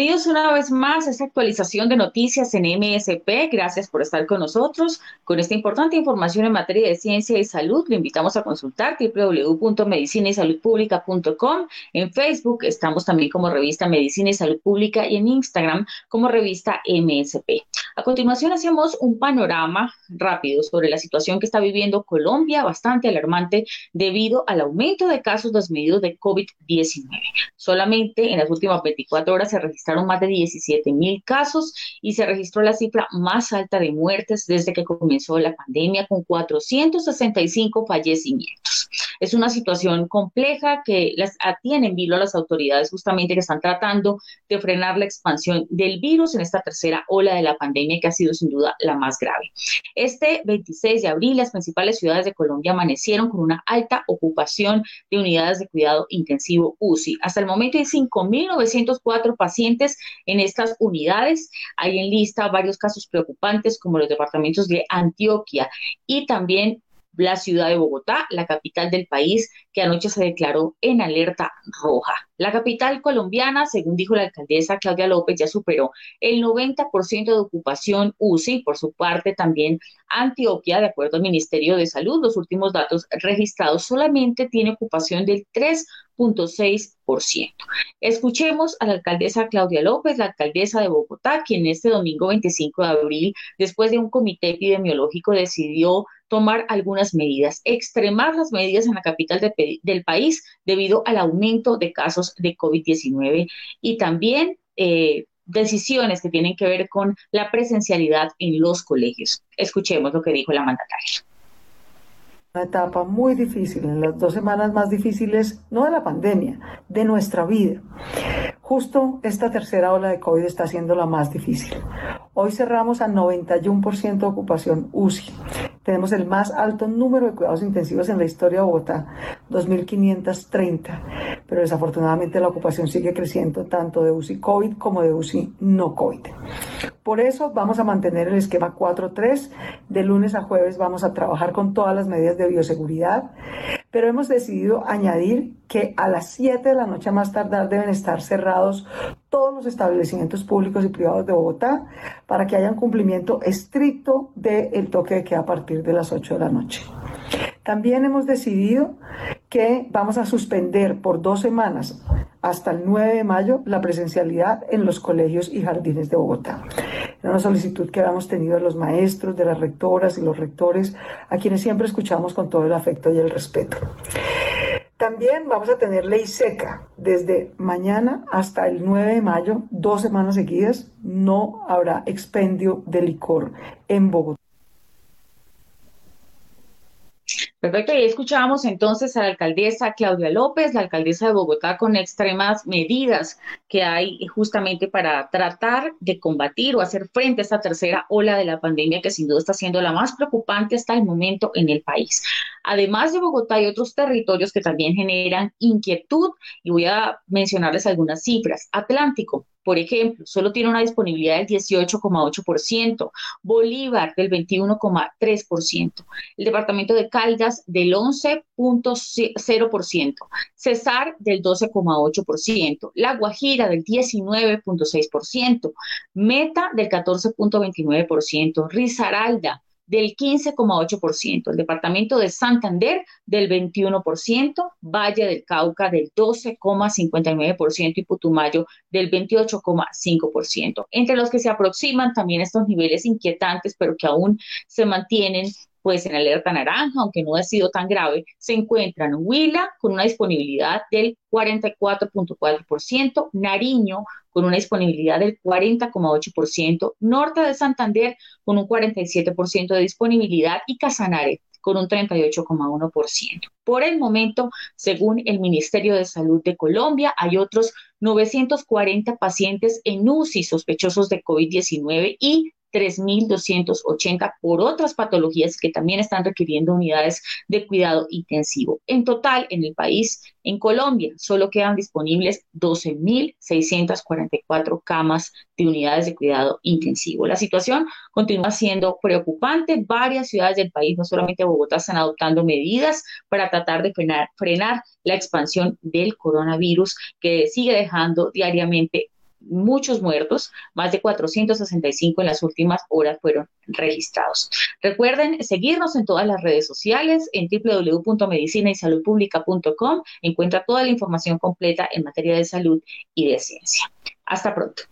Bienvenidos una vez más a esta actualización de noticias en MSP. Gracias por estar con nosotros. Con esta importante información en materia de ciencia y salud, le invitamos a consultar www.medicinaysaludpublica.com. En Facebook estamos también como revista Medicina y Salud Pública y en Instagram como revista MSP. A continuación hacemos un panorama rápido sobre la situación que está viviendo Colombia, bastante alarmante debido al aumento de casos desmedidos de COVID-19. Solamente en las últimas 24 horas se registraron más de 17 mil casos y se registró la cifra más alta de muertes desde que comenzó la pandemia con 465 fallecimientos. Es una situación compleja que las tiene en vilo a las autoridades justamente que están tratando de frenar la expansión del virus en esta tercera ola de la pandemia que ha sido sin duda la más grave. Este 26 de abril las principales ciudades de Colombia amanecieron con una alta ocupación de unidades de cuidado intensivo UCI. Hasta el momento hay 5.904 pacientes en estas unidades. Hay en lista varios casos preocupantes como los departamentos de Antioquia y también la ciudad de Bogotá, la capital del país, que anoche se declaró en alerta roja. La capital colombiana, según dijo la alcaldesa Claudia López, ya superó el 90% de ocupación UCI. Por su parte, también Antioquia, de acuerdo al Ministerio de Salud, los últimos datos registrados solamente tiene ocupación del 3.6%. Escuchemos a la alcaldesa Claudia López, la alcaldesa de Bogotá, quien este domingo 25 de abril, después de un comité epidemiológico, decidió tomar algunas medidas, extremar las medidas en la capital del país debido al aumento de casos de COVID-19 y también eh, decisiones que tienen que ver con la presencialidad en los colegios. Escuchemos lo que dijo la mandataria. Una etapa muy difícil, en las dos semanas más difíciles, no de la pandemia, de nuestra vida. Justo esta tercera ola de COVID está siendo la más difícil. Hoy cerramos a 91% de ocupación UCI. Tenemos el más alto número de cuidados intensivos en la historia de Bogotá, 2.530. Pero desafortunadamente la ocupación sigue creciendo tanto de UCI COVID como de UCI no COVID. Por eso vamos a mantener el esquema 4.3. De lunes a jueves vamos a trabajar con todas las medidas de bioseguridad pero hemos decidido añadir que a las 7 de la noche más tardar deben estar cerrados todos los establecimientos públicos y privados de Bogotá para que haya un cumplimiento estricto del toque de queda a partir de las 8 de la noche. También hemos decidido que vamos a suspender por dos semanas hasta el 9 de mayo la presencialidad en los colegios y jardines de Bogotá. Era una solicitud que habíamos tenido de los maestros, de las rectoras y los rectores, a quienes siempre escuchamos con todo el afecto y el respeto. También vamos a tener ley seca. Desde mañana hasta el 9 de mayo, dos semanas seguidas, no habrá expendio de licor en Bogotá. Perfecto, y escuchábamos entonces a la alcaldesa Claudia López, la alcaldesa de Bogotá, con extremas medidas que hay justamente para tratar de combatir o hacer frente a esta tercera ola de la pandemia que sin duda está siendo la más preocupante hasta el momento en el país. Además de Bogotá hay otros territorios que también generan inquietud y voy a mencionarles algunas cifras. Atlántico, por ejemplo, solo tiene una disponibilidad del 18,8%, Bolívar del 21,3%, el departamento de Caldas del 11,0%, Cesar del 12,8%, La Guajira del 19,6%, Meta del 14,29%, Risaralda del 15,8%, el departamento de Santander del 21%, Valle del Cauca del 12,59% y Putumayo del 28,5%. Entre los que se aproximan también estos niveles inquietantes, pero que aún se mantienen pues en alerta naranja, aunque no ha sido tan grave, se encuentran Huila con una disponibilidad del 44.4%, Nariño con una disponibilidad del 40,8%, Norte de Santander con un 47% de disponibilidad y Casanare con un 38,1%. Por el momento, según el Ministerio de Salud de Colombia, hay otros 940 pacientes en UCI sospechosos de COVID-19 y 3.280 por otras patologías que también están requiriendo unidades de cuidado intensivo. En total, en el país, en Colombia, solo quedan disponibles 12.644 camas de unidades de cuidado intensivo. La situación continúa siendo preocupante. Varias ciudades del país, no solamente Bogotá, están adoptando medidas para tratar de frenar, frenar la expansión del coronavirus que sigue dejando diariamente muchos muertos, más de 465 en las últimas horas fueron registrados. Recuerden seguirnos en todas las redes sociales, en www.medicinaysaludpublica.com, encuentra toda la información completa en materia de salud y de ciencia. Hasta pronto.